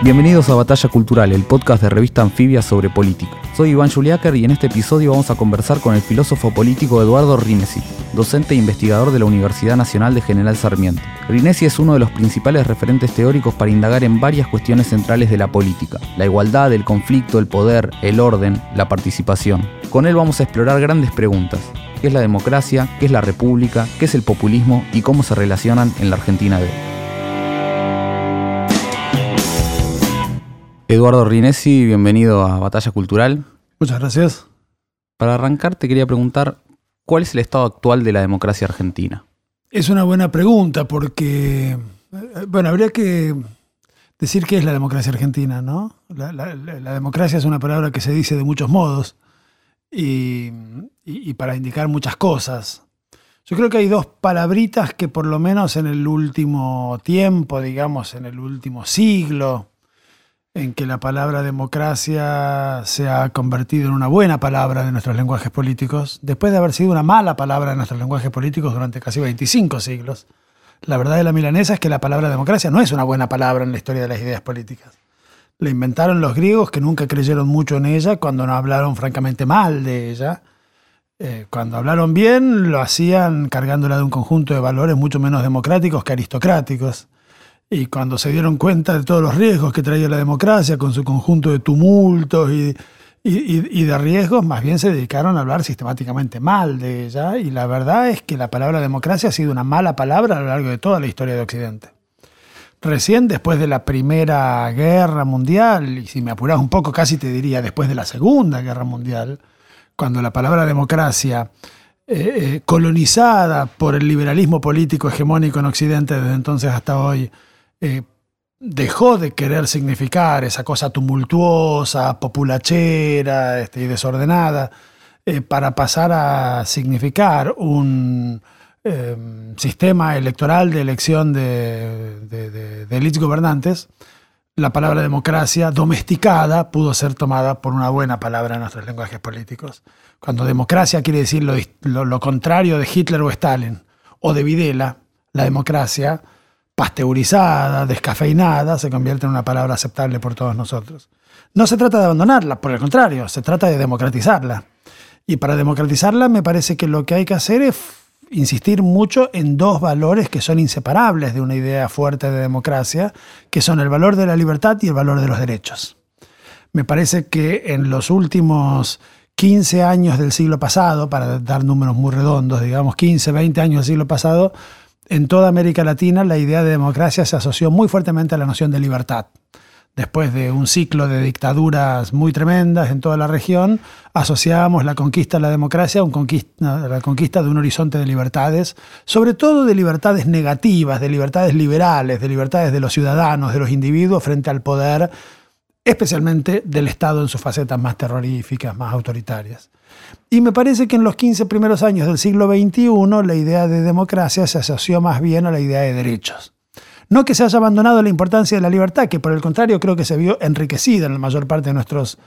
Bienvenidos a Batalla Cultural, el podcast de revista Anfibia sobre política. Soy Iván Juliáquer y en este episodio vamos a conversar con el filósofo político Eduardo Rinesi, docente e investigador de la Universidad Nacional de General Sarmiento. Rinesi es uno de los principales referentes teóricos para indagar en varias cuestiones centrales de la política, la igualdad, el conflicto, el poder, el orden, la participación. Con él vamos a explorar grandes preguntas. ¿Qué es la democracia? ¿Qué es la república? ¿Qué es el populismo? ¿Y cómo se relacionan en la Argentina de hoy? Eduardo Rinesi, bienvenido a Batalla Cultural. Muchas gracias. Para arrancar, te quería preguntar, ¿cuál es el estado actual de la democracia argentina? Es una buena pregunta porque, eh, bueno, habría que decir qué es la democracia argentina, ¿no? La, democracia es una palabra que se dice de muchos modos y, y para indicar muchas cosas. Yo creo que hay dos palabritas que por lo menos en el último tiempo, digamos, en el último siglo, en que la palabra democracia se ha convertido en una buena palabra de nuestros lenguajes políticos, después de haber sido una mala palabra de nuestros lenguajes políticos durante casi 25 siglos. La verdad de la milanesa es que la palabra democracia no es una buena palabra en la historia de las ideas políticas. La inventaron los griegos que nunca creyeron mucho en ella cuando no hablaron francamente mal de ella. Eh, cuando hablaron bien lo hacían cargándola de un conjunto de valores mucho menos democráticos que aristocráticos. Y cuando se dieron cuenta de todos los riesgos que traía la democracia, con su conjunto de tumultos y, de riesgos, más bien se dedicaron a hablar sistemáticamente mal de ella. Y la verdad es que la palabra democracia ha sido una mala palabra a lo largo de toda la historia de Occidente. Recién después de la Primera Guerra Mundial, y si me apuras un poco casi te diría después de la Segunda Guerra Mundial, cuando la palabra democracia eh, eh, colonizada por el liberalismo político hegemónico en Occidente desde entonces hasta hoy, eh, dejó de querer significar esa cosa tumultuosa, populachera este, y desordenada, eh, para pasar a significar un em, sistema electoral de elección de, de, élites gobernantes, la palabra democracia domesticada pudo ser tomada por una buena palabra en nuestros lenguajes políticos. Cuando democracia quiere decir lo contrario de Hitler o Stalin, o de Videla, la democracia pasteurizada, descafeinada, se convierte en una palabra aceptable por todos nosotros. No se trata de abandonarla, por el contrario, se trata de democratizarla. Y para democratizarla me parece que lo que hay que hacer es insistir mucho en dos valores que son inseparables de una idea fuerte de democracia, que son el valor de la libertad y el valor de los derechos. Me parece que en los últimos 15 años del siglo pasado, para dar números muy redondos, digamos 15, 20 años del siglo pasado, en toda América Latina la idea de democracia se asoció muy fuertemente a la noción de libertad. Después de un ciclo de dictaduras muy tremendas en toda la región, asociábamos la conquista de la democracia a la conquista de un horizonte de libertades, sobre todo de libertades negativas, de libertades liberales, de libertades de los ciudadanos, de los individuos frente al poder, especialmente del Estado en sus facetas más terroríficas, más autoritarias. Y me parece que en los 15 primeros años del siglo XXI la idea de democracia se asoció más bien a la idea de derechos. No que se haya abandonado la importancia de la libertad, que por el contrario creo que se vio enriquecida en la mayor parte de nuestros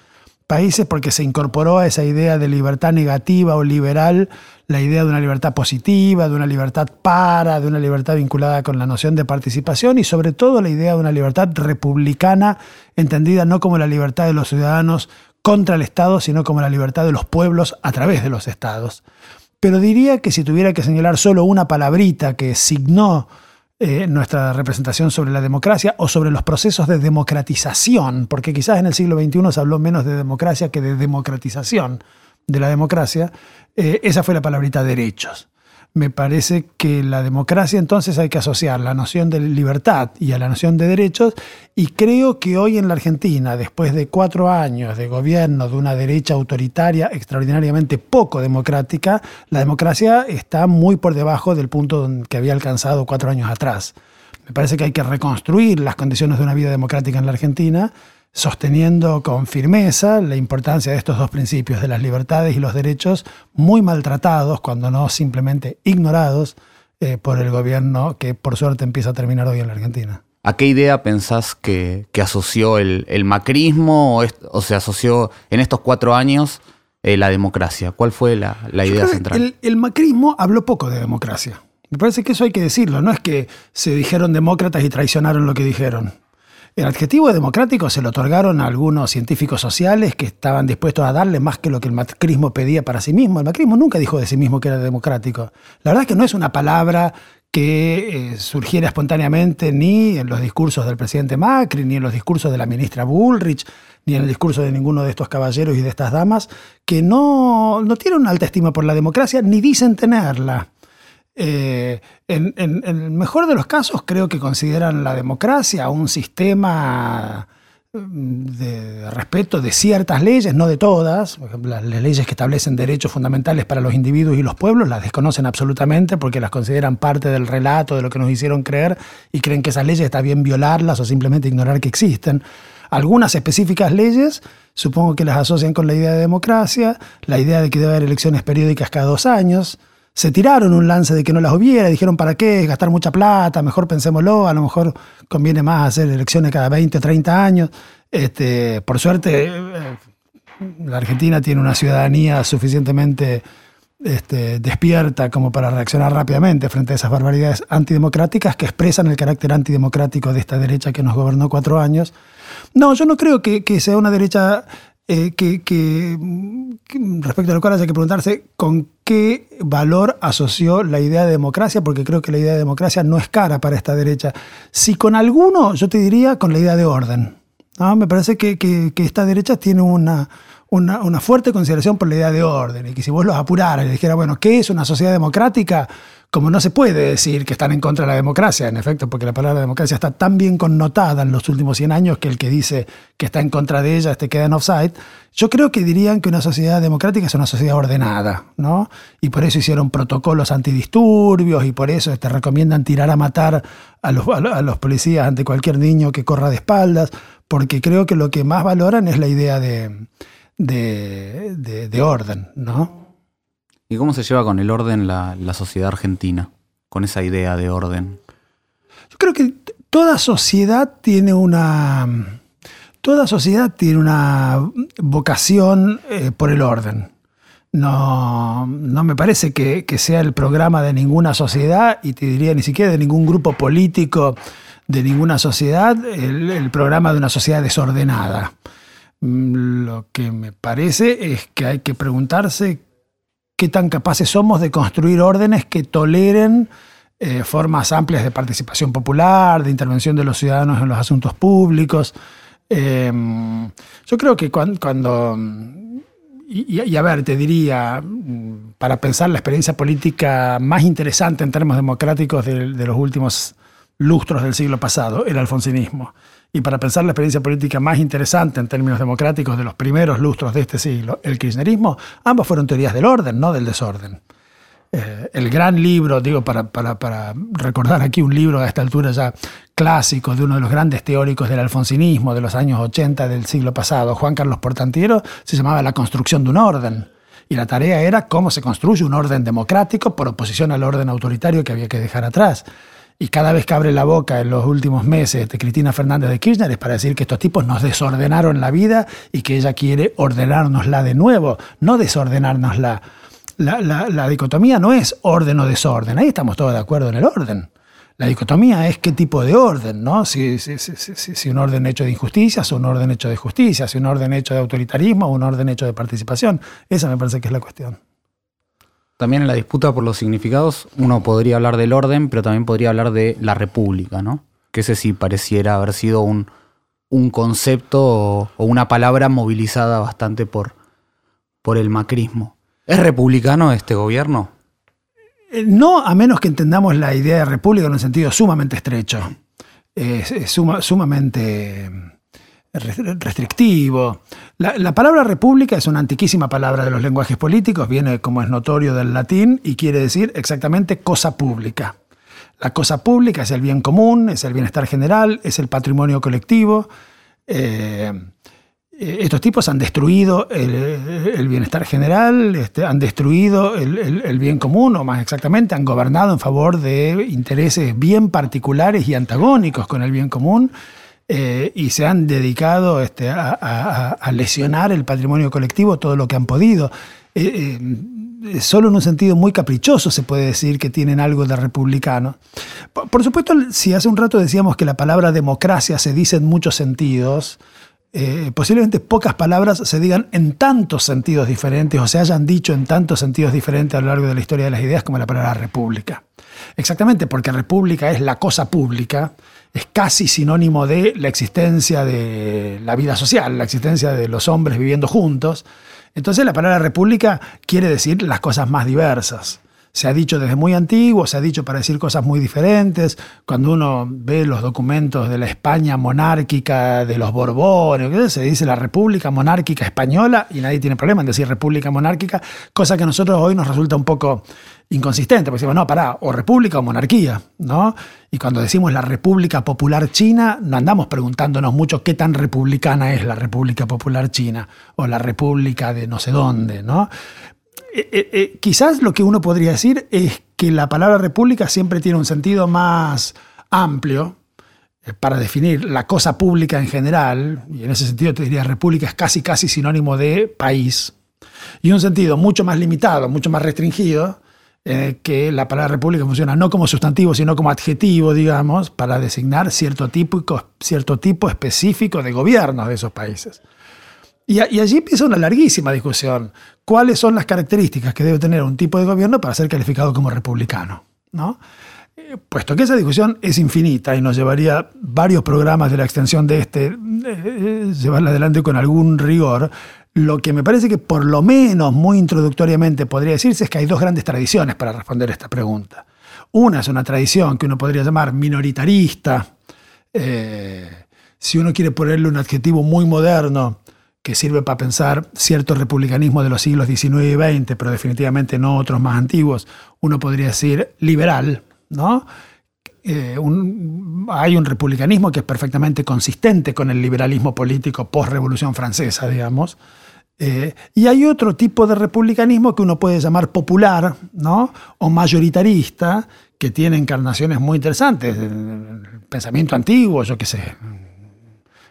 países porque se incorporó a esa idea de libertad negativa o liberal la idea de una libertad positiva, de una libertad para, de una libertad vinculada con la noción de participación y sobre todo la idea de una libertad republicana entendida no como la libertad de los ciudadanos contra el Estado, sino como la libertad de los pueblos a través de los estados. Pero diría que si tuviera que señalar solo una palabrita que signó eh, nuestra representación sobre la democracia o sobre los procesos de democratización, porque quizás en el siglo XXI se habló menos de democracia que de democratización de la democracia, eh, esa fue la palabrita derechos me parece que la democracia entonces hay que asociar la noción de libertad y a la noción de derechos y creo que hoy en la Argentina, después de cuatro años de gobierno de una derecha autoritaria extraordinariamente poco democrática, la democracia está muy por debajo del punto que había alcanzado cuatro años atrás. Me parece que hay que reconstruir las condiciones de una vida democrática en la Argentina sosteniendo con firmeza la importancia de estos dos principios, de las libertades y los derechos, muy maltratados, cuando no simplemente ignorados eh, por el gobierno que por suerte empieza a terminar hoy en la Argentina. ¿A qué idea pensás que, asoció el, macrismo o, se asoció en estos cuatro años eh, la democracia? ¿Cuál fue la, idea central? el macrismo habló poco de democracia. Me parece que eso hay que decirlo, no es que se dijeron demócratas y traicionaron lo que dijeron. El adjetivo democrático se lo otorgaron a algunos científicos sociales que estaban dispuestos a darle más que lo que el macrismo pedía para sí mismo. El macrismo nunca dijo de sí mismo que era democrático. La verdad es que no es una palabra que eh, surgiera espontáneamente ni en los discursos del presidente Macri, ni en los discursos de la ministra Bullrich, ni en el discurso de ninguno de estos caballeros y de estas damas, que no, no tienen una alta estima por la democracia, ni dicen tenerla. Eh, en, el mejor de los casos creo que consideran la democracia un sistema mm, de respeto de ciertas leyes, no de todas. Por ejemplo, las leyes que establecen derechos fundamentales para los individuos y los pueblos las desconocen absolutamente porque las consideran parte del relato de lo que nos hicieron creer y creen que esas leyes está bien violarlas o simplemente ignorar que existen. Algunas específicas leyes supongo que las asocian con la idea de democracia, la idea de que debe haber elecciones periódicas cada dos años se tiraron un lance de que no las hubiera, dijeron para qué, gastar mucha plata, mejor pensémoslo, a lo mejor conviene más hacer elecciones cada 20 o 30 años. Este, por suerte, eh, la Argentina tiene una ciudadanía suficientemente este, despierta como para reaccionar rápidamente frente a esas barbaridades antidemocráticas que expresan el carácter antidemocrático de esta derecha que nos gobernó cuatro años. No, yo no creo que, que sea una derecha eh, que, respecto a lo cual hay que preguntarse con qué valor asoció la idea de democracia, porque creo que la idea de democracia no es cara para esta derecha. Si con alguno, yo te diría con la idea de orden. Me parece que, esta derecha tiene una, una, fuerte consideración por la idea de orden, y que si vos los apuraras y dijera, bueno, ¿qué es una sociedad democrática? Como no se puede decir que están en contra de la democracia, en efecto, porque la palabra democracia está tan bien connotada en los últimos 100 años que el que dice que está en contra de ella este queda en offside, yo creo que dirían que una sociedad democrática es una sociedad ordenada, ¿no? Y por eso hicieron protocolos antidisturbios y por eso te recomiendan tirar a matar a los, policías ante cualquier niño que corra de espaldas, porque creo que lo que más valoran es la idea de, de, de orden, ¿no? ¿Y cómo se lleva con el orden la, sociedad argentina? Con esa idea de orden. Yo creo que toda sociedad tiene una. Toda sociedad tiene una vocación eh, por el orden. No, no me parece que, sea el programa de ninguna sociedad, y te diría ni siquiera de ningún grupo político de ninguna sociedad, el programa de una sociedad desordenada. Mm, lo que me parece es que hay que preguntarse qué tan capaces somos de construir órdenes que toleren eh, formas amplias de participación popular, de intervención de los ciudadanos en los asuntos públicos. Em, yo creo que cuando, y, a ver, te diría, para pensar la experiencia política más interesante en términos democráticos de, de los últimos lustros del siglo pasado, el alfonsinismo y para pensar la experiencia política más interesante en términos democráticos de los primeros lustros de este siglo, el kirchnerismo, ambos fueron teorías del orden, no del desorden. Eh, el gran libro, digo, para, para, recordar aquí un libro a esta altura ya clásico de uno de los grandes teóricos del alfonsinismo de los años 80 del siglo pasado, Juan Carlos Portantiero, se llamaba La construcción de un orden. Y la tarea era cómo se construye un orden democrático por oposición al orden autoritario que había que dejar atrás. Y cada vez que abre la boca en los últimos meses de Cristina Fernández de Kirchner es para decir que estos tipos nos desordenaron la vida y que ella quiere ordenárnosla de nuevo, no desordenárnosla. La, la, dicotomía no es orden o desorden, ahí estamos todos de acuerdo en el orden. La dicotomía es qué tipo de orden, ¿no? Si, si, si, un orden hecho de injusticia, o un orden hecho de justicia, si un orden hecho de autoritarismo o un orden hecho de participación. Esa me parece que es la cuestión. También en la disputa por los significados uno podría hablar del orden, pero también podría hablar de la república, ¿no? Que ese sí pareciera haber sido un, concepto o, una palabra movilizada bastante por, por el macrismo. ¿Es republicano este gobierno? Eh, no, a menos que entendamos la idea de república en un sentido sumamente estrecho. Es, sumamente restrictivo. La, palabra república es una antiquísima palabra de los lenguajes políticos, viene como es notorio del latín y quiere decir exactamente cosa pública. La cosa pública es el bien común, es el bienestar general, es el patrimonio colectivo. Eh, eh, estos tipos han destruido el, bienestar general, este, han destruido el, bien común, o más exactamente, han gobernado en favor de intereses bien particulares y antagónicos con el bien común. Eh, y se han dedicado este, a, lesionar el patrimonio colectivo todo lo que han podido. Eh, solo en un sentido muy caprichoso se puede decir que tienen algo de republicano. por, supuesto, si hace un rato decíamos que la palabra democracia se dice en muchos sentidos, eh, posiblemente pocas palabras se digan en tantos sentidos diferentes o se hayan dicho en tantos sentidos diferentes a lo largo de la historia de las ideas como la palabra república. Exactamente, porque república es la cosa pública, es casi sinónimo de la existencia de la vida social, la existencia de los hombres viviendo juntos. Entonces la palabra república quiere decir las cosas más diversas se ha dicho desde muy antiguo, se ha dicho para decir cosas muy diferentes. Cuando uno ve los documentos de la España monárquica, de los Borbones, se dice la República Monárquica Española y nadie tiene problema en decir República Monárquica, cosa que a nosotros hoy nos resulta un poco inconsistente, porque decimos, no, pará, o república o monarquía, ¿no? Y cuando decimos la República Popular China, no andamos preguntándonos mucho qué tan republicana es la República Popular China o la República de no sé dónde, ¿no? Eh, eh, eh, quizás lo que uno podría decir es que la palabra república siempre tiene un sentido más amplio para definir la cosa pública en general, y en ese sentido te diría república es casi casi sinónimo de país, y un sentido mucho más limitado, mucho más restringido, que la palabra república funciona no como sustantivo, sino como adjetivo, digamos, para designar cierto tipo, cierto tipo específico de gobiernos de esos países. Y, allí empieza una larguísima discusión. ¿Cuáles son las características que debe tener un tipo de gobierno para ser calificado como republicano? ¿no? Eh, puesto que esa discusión es infinita y nos llevaría varios programas de la extensión de este, eh, eh, llevarla adelante con algún rigor, lo que me parece que por lo menos muy introductoriamente podría decirse es que hay dos grandes tradiciones para responder esta pregunta. Una es una tradición que uno podría llamar minoritarista, si uno quiere ponerle un adjetivo muy moderno, que sirve para pensar cierto republicanismo de los siglos XIX y XX, pero definitivamente no otros más antiguos, uno podría decir liberal, ¿no? Eh, hay un republicanismo que es perfectamente consistente con el liberalismo político post-revolución francesa, digamos. Eh, y hay otro tipo de republicanismo que uno puede llamar popular, ¿no? O mayoritarista, que tiene encarnaciones muy interesantes. El pensamiento antiguo, yo qué sé,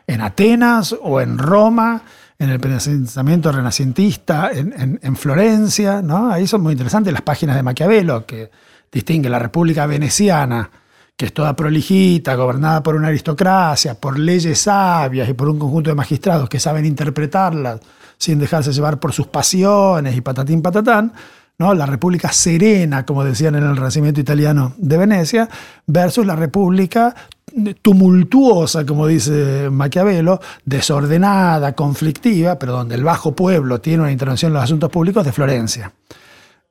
en Atenas o en Roma, en el pensamiento renacentista, en, Florencia, ¿no? Ahí son muy interesantes las páginas de Maquiavelo, que distingue la República Veneciana, que es toda prolijita, gobernada por una aristocracia, por leyes sabias y por un conjunto de magistrados que saben interpretarlas sin dejarse llevar por sus pasiones y patatín patatán, ¿no? la República serena, como decían en el Renacimiento italiano de Venecia, versus la República tumultuosa, como dice Maquiavelo, desordenada, conflictiva, pero donde el bajo pueblo tiene una intervención en los asuntos públicos de Florencia.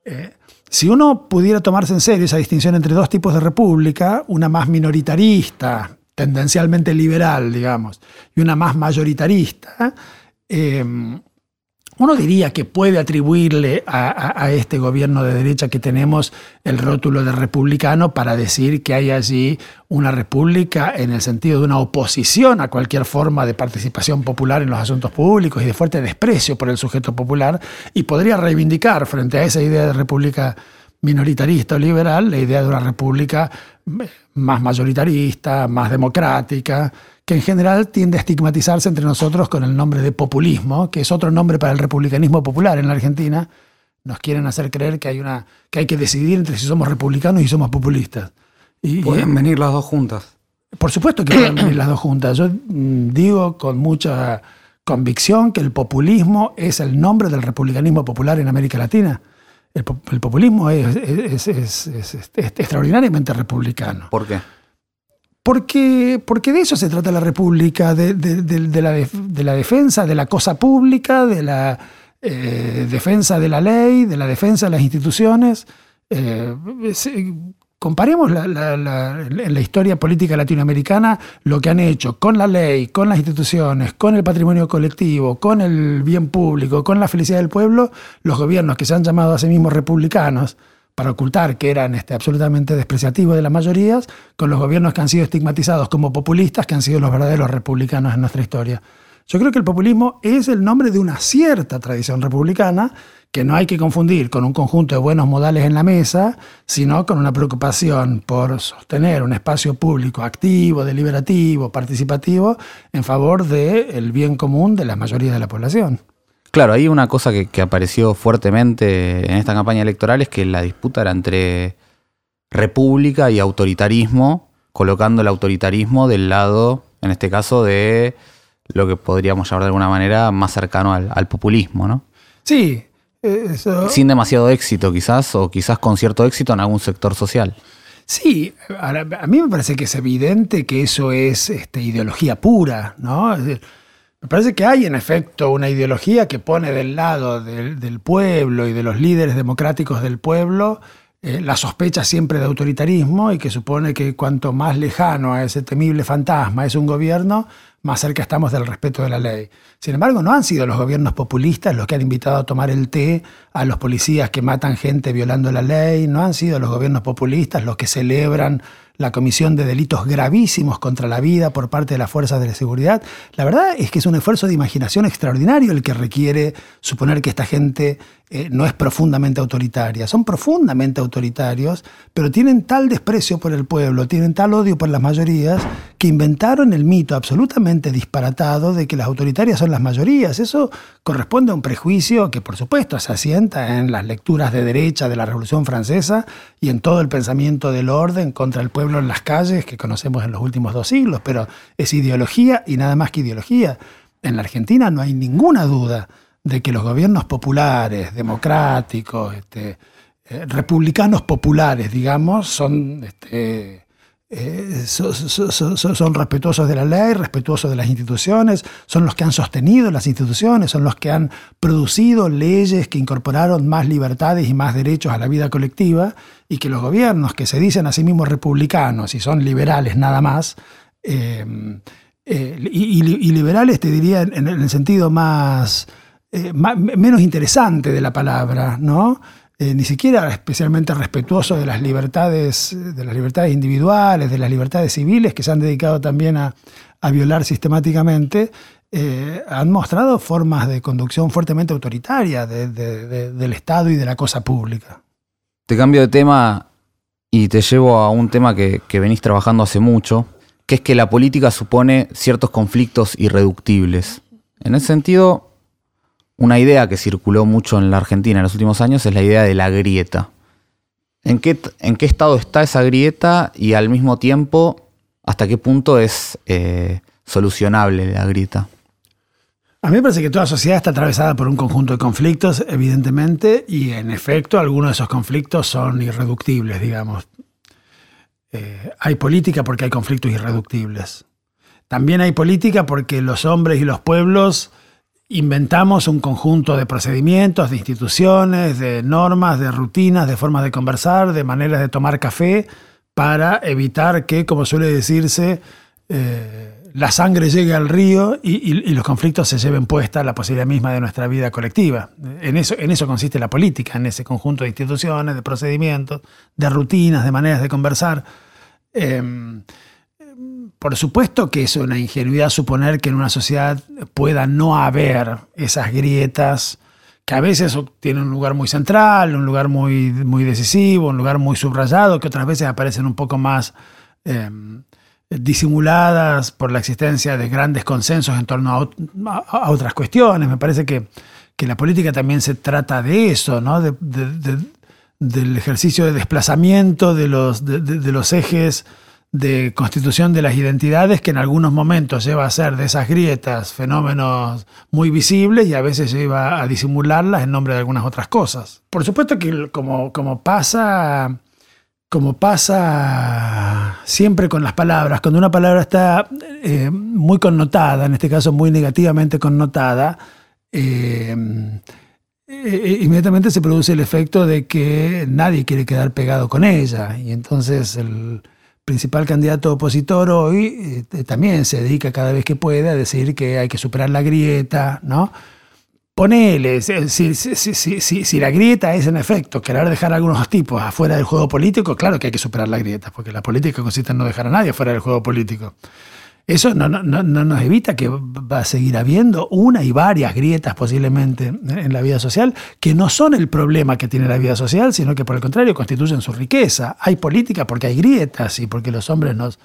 Eh, si uno pudiera tomarse en serio esa distinción entre dos tipos de república, una más minoritarista, tendencialmente liberal, digamos, y una más mayoritarista, eh, uno diría que puede atribuirle a, este gobierno de derecha que tenemos el rótulo de republicano para decir que hay allí una república en el sentido de una oposición a cualquier forma de participación popular en los asuntos públicos y de fuerte desprecio por el sujeto popular y podría reivindicar frente a esa idea de república minoritarista o liberal la idea de una república más mayoritarista, más democrática, que en general tiende a estigmatizarse entre nosotros con el nombre de populismo, que es otro nombre para el republicanismo popular en la Argentina. Nos quieren hacer creer que hay, una, que, hay que decidir entre si somos republicanos y somos populistas. Y, ¿Pueden venir las dos juntas? Por supuesto que pueden venir las dos juntas. Yo mm, digo con mucha convicción que el populismo es el nombre del republicanismo popular en América Latina. El, populismo es, es, extraordinariamente republicano. ¿Por qué? Porque, porque de eso se trata la República, de, la, de la, defensa de la cosa pública, de la eh, defensa de la ley, de la defensa de las instituciones. Eh, comparemos la, en la historia política latinoamericana lo que han hecho con la ley, con las instituciones, con el patrimonio colectivo, con el bien público, con la felicidad del pueblo, los gobiernos que se han llamado a sí mismos republicanos para ocultar que eran este, absolutamente despreciativos de las mayorías, con los gobiernos que han sido estigmatizados como populistas, que han sido los verdaderos republicanos en nuestra historia. Yo creo que el populismo es el nombre de una cierta tradición republicana que no hay que confundir con un conjunto de buenos modales en la mesa, sino con una preocupación por sostener un espacio público activo, deliberativo, participativo, en favor del bien común de la mayoría de la población. Claro, hay una cosa que, apareció fuertemente en esta campaña electoral es que la disputa era entre república y autoritarismo, colocando el autoritarismo del lado, en este caso, de lo que podríamos llamar de alguna manera más cercano al, populismo, ¿no? Sí. Sin demasiado éxito quizás, o quizás con cierto éxito en algún sector social. Sí, a mí me parece que es evidente que eso es este, ideología pura, ¿no? Me parece que hay en efecto una ideología que pone del lado del, pueblo y de los líderes democráticos del pueblo eh, la sospecha siempre de autoritarismo y que supone que cuanto más lejano a ese temible fantasma es un gobierno, más cerca estamos del respeto de la ley. Sin embargo, no han sido los gobiernos populistas los que han invitado a tomar el té a los policías que matan gente violando la ley, no han sido los gobiernos populistas los que celebran la comisión de delitos gravísimos contra la vida por parte de las fuerzas de la seguridad. La verdad es que es un esfuerzo de imaginación extraordinario el que requiere suponer que esta gente eh, no es profundamente autoritaria. Son profundamente autoritarios, pero tienen tal desprecio por el pueblo, tienen tal odio por las mayorías, que inventaron el mito absolutamente disparatado de que las autoritarias son las mayorías. Eso corresponde a un prejuicio que por supuesto se asienta en las lecturas de derecha de la Revolución Francesa y en todo el pensamiento del orden contra el pueblo en las calles que conocemos en los últimos dos siglos, pero es ideología y nada más que ideología. En la Argentina no hay ninguna duda de que los gobiernos populares, democráticos, este, eh, republicanos populares, digamos, son este, eh, son, respetuosos de la ley, respetuosos de las instituciones, son los que han sostenido las instituciones, son los que han producido leyes que incorporaron más libertades y más derechos a la vida colectiva, y que los gobiernos que se dicen a sí mismos republicanos y son liberales nada más, eh, eh, y, liberales te diría en, el sentido más, más, menos interesante de la palabra, ¿no? Eh, ni siquiera especialmente respetuoso de las libertades, de las libertades individuales, de las libertades civiles que se han dedicado también a, violar sistemáticamente, eh, han mostrado formas de conducción fuertemente autoritaria del Estado y de la cosa pública. Te cambio de tema y te llevo a un tema que, que venís trabajando hace mucho, que es que la política supone ciertos conflictos irreductibles. En ese sentido, una idea que circuló mucho en la Argentina en los últimos años es la idea de la grieta. ¿En qué, estado está esa grieta y al mismo tiempo hasta qué punto es eh, solucionable la grieta? A mí me parece que toda sociedad está atravesada por un conjunto de conflictos, evidentemente, y en efecto algunos de esos conflictos son irreductibles, digamos. Eh, hay política porque hay conflictos irreductibles. También hay política porque los hombres y los pueblos inventamos un conjunto de procedimientos, de instituciones, de normas, de rutinas, de formas de conversar, de maneras de tomar café, para evitar que, como suele decirse, eh, la sangre llegue al río y, los conflictos se lleven puesta la posibilidad misma de nuestra vida colectiva. En eso, consiste la política, en ese conjunto de instituciones, de procedimientos, de rutinas, de maneras de conversar. Em, por supuesto que es una ingenuidad suponer que en una sociedad pueda no haber esas grietas que a veces tienen un lugar muy central, un lugar muy, muy decisivo, un lugar muy subrayado, que otras veces aparecen un poco más em, disimuladas por la existencia de grandes consensos en torno a, otras cuestiones. Me parece que, la política también se trata de eso, ¿no? del ejercicio de desplazamiento de los, de los ejes de constitución de las identidades que en algunos momentos lleva a ser de esas grietas fenómenos muy visibles y a veces lleva a disimularlas en nombre de algunas otras cosas. Por supuesto que como, como pasa como pasa siempre con las palabras, cuando una palabra está eh, muy connotada, en este caso muy negativamente connotada, eh, eh, inmediatamente se produce el efecto de que nadie quiere quedar pegado con ella. Y entonces el, principal candidato opositor hoy eh, también se dedica cada vez que puede a decir que hay que superar la grieta, ¿no? ponele, si, si, la grieta es en efecto querer dejar a algunos tipos afuera del juego político, claro que hay que superar la grieta, porque la política consiste en no dejar a nadie fuera del juego político. Eso no, nos evita que va a seguir habiendo una y varias grietas posiblemente en la vida social, que no son el problema que tiene la vida social, sino que por el contrario constituyen su riqueza. Hay política porque hay grietas y porque los hombres nos,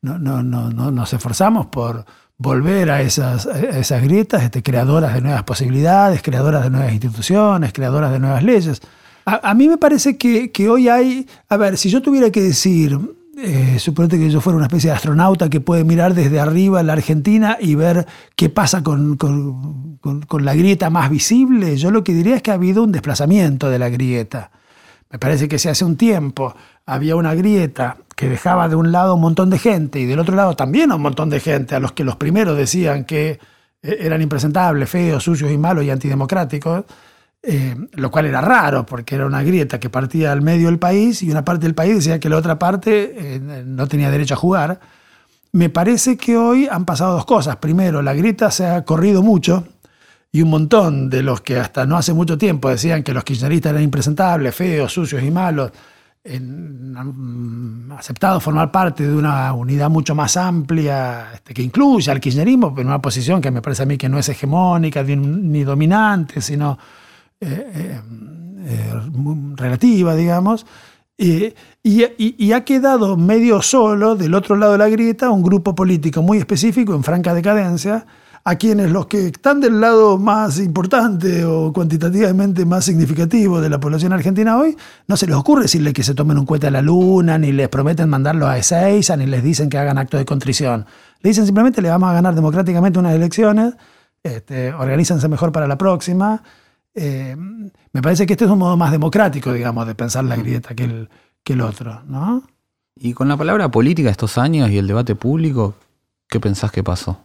nos esforzamos por volver a esas, esas grietas este, creadoras de nuevas posibilidades, creadoras de nuevas instituciones, creadoras de nuevas leyes. A, mí me parece que, que hoy hay, a ver, si yo tuviera que decir eh, suponete que yo fuera una especie de astronauta que puede mirar desde arriba la Argentina y ver qué pasa con, la grieta más visible, yo lo que diría es que ha habido un desplazamiento de la grieta. Me parece que si hace un tiempo había una grieta que dejaba de un lado un montón de gente y del otro lado también un montón de gente a los que los primeros decían que eh, eran impresentables, feos, sucios y malos y antidemocráticos, eh, lo cual era raro porque era una grieta que partía al medio del país y una parte del país decía que la otra parte eh, no tenía derecho a jugar. Me parece que hoy han pasado dos cosas. Primero, la grieta se ha corrido mucho y un montón de los que hasta no hace mucho tiempo decían que los kirchneristas eran impresentables, feos, sucios y malos, han aceptado formar parte de una unidad mucho más amplia este, que incluye al kirchnerismo en una posición que me parece a mí que no es hegemónica ni dominante, sino eh, eh, eh, relativa, digamos, y, ha quedado medio solo del otro lado de la grieta un grupo político muy específico en franca decadencia, a quienes los que están del lado más importante o cuantitativamente más significativo de la población argentina hoy, no se les ocurre decirle que se tomen un cohete a la luna, ni les prometen mandarlo a Ezeiza, ni les dicen que hagan acto de contrición. Le dicen simplemente le vamos a ganar democráticamente unas elecciones, este, organízanse mejor para la próxima, eh, me parece que este es un modo más democrático, digamos, de pensar la grieta que el, que el otro, ¿no? Y con la palabra política estos años y el debate público, ¿qué pensás que pasó?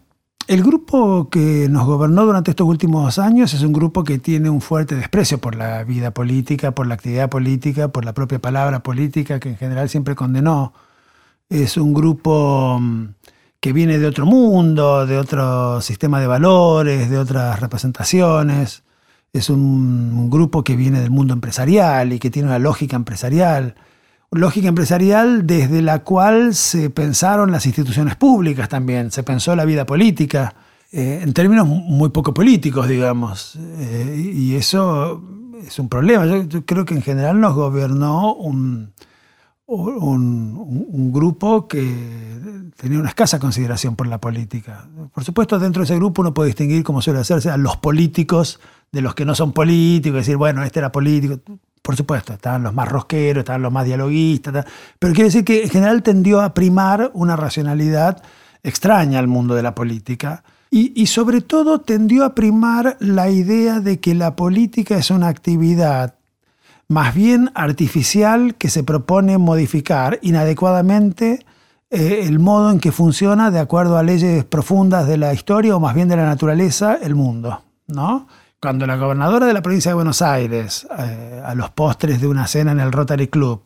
El grupo que nos gobernó durante estos últimos años es un grupo que tiene un fuerte desprecio por la vida política, por la actividad política, por la propia palabra política, que en general siempre condenó. Es un grupo mm, que viene de otro mundo, de otro sistema de valores, de otras representaciones es un, grupo que viene del mundo empresarial y que tiene una lógica empresarial. Lógica empresarial desde la cual se pensaron las instituciones públicas también, se pensó la vida política, eh, en términos muy poco políticos, digamos. Eh, y eso es un problema. Yo, creo que en general nos gobernó un, un, grupo que tenía una escasa consideración por la política. Por supuesto, dentro de ese grupo uno puede distinguir, como suele hacerse, a los políticos de los que no son políticos, decir, bueno, este era político. Por supuesto, estaban los más rosqueros, estaban los más dialoguistas, pero quiere decir que en general tendió a primar una racionalidad extraña al mundo de la política. Y, y, sobre todo tendió a primar la idea de que la política es una actividad más bien artificial que se propone modificar inadecuadamente eh, el modo en que funciona de acuerdo a leyes profundas de la historia o más bien de la naturaleza el mundo. ¿no? Cuando la gobernadora de la provincia de Buenos Aires, eh, a los postres de una cena en el Rotary Club,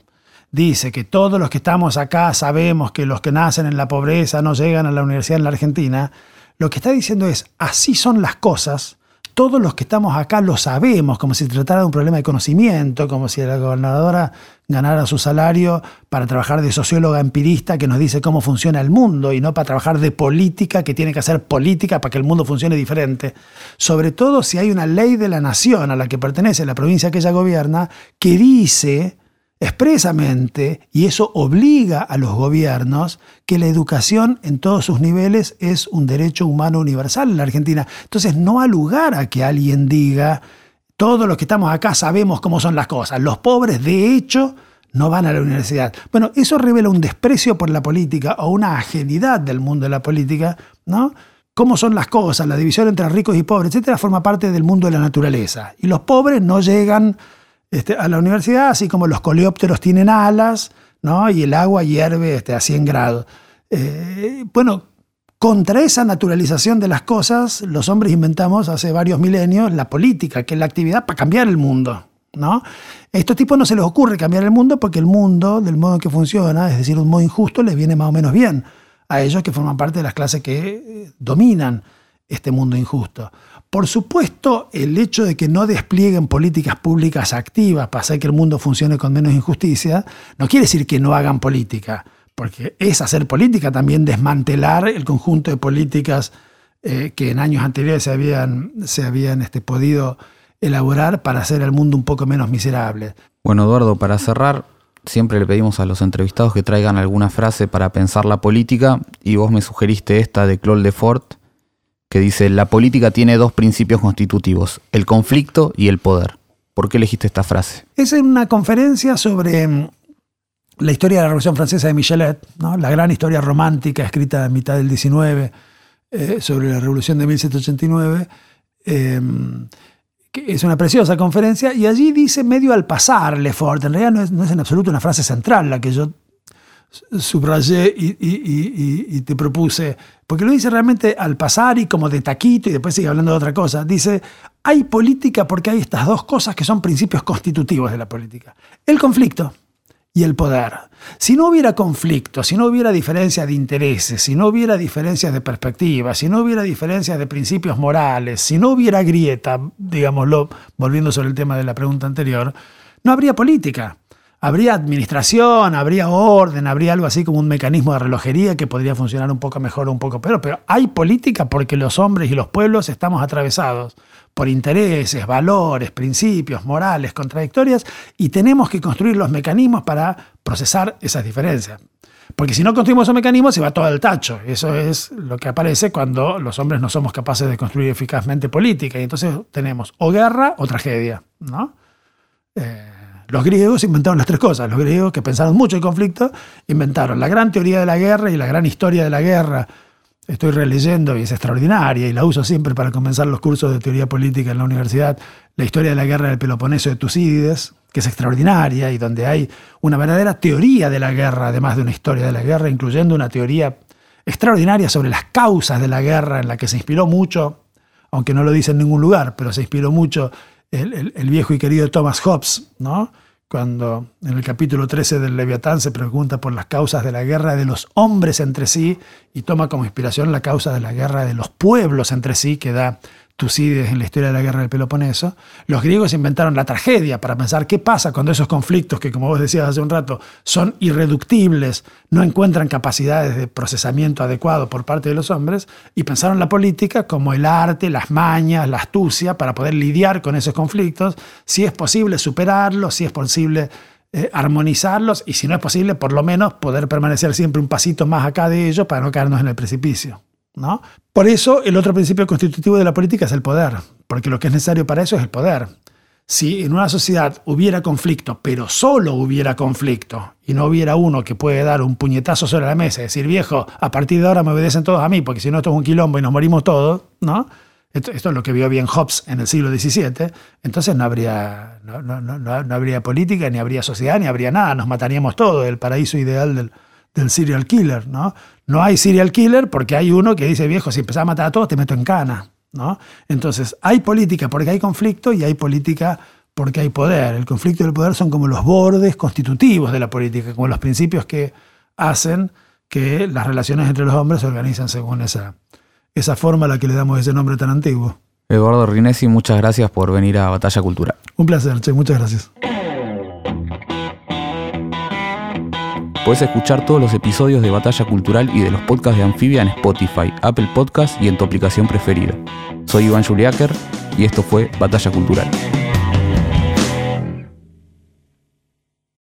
dice que todos los que estamos acá sabemos que los que nacen en la pobreza no llegan a la universidad en la Argentina, lo que está diciendo es, así son las cosas, todos los que estamos acá lo sabemos, como si se tratara de un problema de conocimiento, como si la gobernadora ganara su salario para trabajar de socióloga empirista que nos dice cómo funciona el mundo y no para trabajar de política que tiene que hacer política para que el mundo funcione diferente. Sobre todo si hay una ley de la nación a la que pertenece la provincia que ella gobierna que dice expresamente, y eso obliga a los gobiernos, que la educación en todos sus niveles es un derecho humano universal en la Argentina. Entonces no ha lugar a que alguien diga, todos los que estamos acá sabemos cómo son las cosas, los pobres de hecho no van a la universidad. Bueno, eso revela un desprecio por la política o una ajenidad del mundo de la política, ¿no? Cómo son las cosas, la división entre ricos y pobres, etcétera, forma parte del mundo de la naturaleza. Y los pobres no llegan este, a la universidad, así como los coleópteros tienen alas, ¿no? y el agua hierve este, a 100 grados. Eh, bueno, contra esa naturalización de las cosas, los hombres inventamos hace varios milenios la política, que es la actividad para cambiar el mundo. ¿no? A estos tipos no se les ocurre cambiar el mundo porque el mundo, del modo en que funciona, es decir, un modo injusto, les viene más o menos bien a ellos que forman parte de las clases que eh, dominan este mundo injusto. Por supuesto, el hecho de que no desplieguen políticas públicas activas para hacer que el mundo funcione con menos injusticia, no quiere decir que no hagan política, porque es hacer política también desmantelar el conjunto de políticas eh, que en años anteriores se habían, se habían este, podido elaborar para hacer el mundo un poco menos miserable. Bueno, Eduardo, para cerrar, siempre le pedimos a los entrevistados que traigan alguna frase para pensar la política y vos me sugeriste esta de Claude Lefort que dice, la política tiene dos principios constitutivos, el conflicto y el poder. ¿Por qué elegiste esta frase? Es en una conferencia sobre mm, la historia de la Revolución Francesa de Michelet, ¿no? la gran historia romántica escrita en mitad del 19 eh, sobre la Revolución de 1789 es una preciosa conferencia, y allí dice medio al pasar Lefort, en realidad no es, en absoluto una frase central la que yo subrayé y, te propuse, porque lo dice realmente al pasar y como de taquito y después sigue hablando de otra cosa. Dice, hay política porque hay estas dos cosas que son principios constitutivos de la política. El conflicto y el poder. Si no hubiera conflicto, si no hubiera diferencia de intereses, si no hubiera diferencias de perspectivas, si no hubiera diferencias de principios morales, si no hubiera grieta, digámoslo, volviendo sobre el tema de la pregunta anterior, no habría política. Habría administración, habría orden, habría algo así como un mecanismo de relojería que podría funcionar un poco mejor o un poco peor, pero hay política porque los hombres y los pueblos estamos atravesados por intereses, valores, principios, morales, contradictorias, y tenemos que construir los mecanismos para procesar esas diferencias. Porque si no construimos esos mecanismos se va todo al tacho. Eso es lo que aparece cuando los hombres no somos capaces de construir eficazmente política. Y entonces tenemos o guerra o tragedia. ¿no? Eh, los griegos inventaron las tres cosas. Los griegos que pensaron mucho en conflicto inventaron la gran teoría de la guerra y la gran historia de la guerra estoy releyendo y es extraordinaria y la uso siempre para comenzar los cursos de teoría política en la universidad, la historia de la guerra del Peloponeso de Tucídides, que es extraordinaria y donde hay una verdadera teoría de la guerra, además de una historia de la guerra, incluyendo una teoría extraordinaria sobre las causas de la guerra en la que se inspiró mucho, aunque no lo dice en ningún lugar, pero se inspiró mucho el, viejo y querido Thomas Hobbes, ¿no? cuando en el capítulo 13 del Leviatán se pregunta por las causas de la guerra de los hombres entre sí y toma como inspiración la causa de la guerra de los pueblos entre sí que da Tucídides en la historia de la guerra del Peloponeso, los griegos inventaron la tragedia para pensar qué pasa cuando esos conflictos, que como vos decías hace un rato, son irreductibles, no encuentran capacidades de procesamiento adecuado por parte de los hombres, y pensaron la política como el arte, las mañas, la astucia para poder lidiar con esos conflictos, si es posible superarlos, si es posible eh, armonizarlos, y si no es posible, por lo menos poder permanecer siempre un pasito más acá de ellos para no caernos en el precipicio. ¿No? Por eso el otro principio constitutivo de la política es el poder, porque lo que es necesario para eso es el poder. Si en una sociedad hubiera conflicto, pero solo hubiera conflicto, y no hubiera uno que puede dar un puñetazo sobre la mesa y decir, viejo, a partir de ahora me obedecen todos a mí, porque si no esto es un quilombo y nos morimos todos, ¿no? Esto, es lo que vio bien Hobbes en el siglo XVII, entonces no habría, no habría política, ni habría sociedad, ni habría nada, nos mataríamos todos, el paraíso ideal del, del serial killer, ¿no? No hay serial killer porque hay uno que dice, viejo, si empezás a matar a todos te meto en cana, ¿no? Entonces, hay política porque hay conflicto y hay política porque hay poder. El conflicto y el poder son como los bordes constitutivos de la política, como los principios que hacen que las relaciones entre los hombres se organizan según esa, esa forma a la que le damos ese nombre tan antiguo. Eduardo Rinesi, muchas gracias por venir a Batalla Cultural. Un placer, che, muchas gracias. Puedes escuchar todos los episodios de Batalla Cultural y de los podcasts de Anfibia en Spotify, Apple Podcasts y en tu aplicación preferida. Soy Iván Juliáquer y esto fue Batalla Cultural.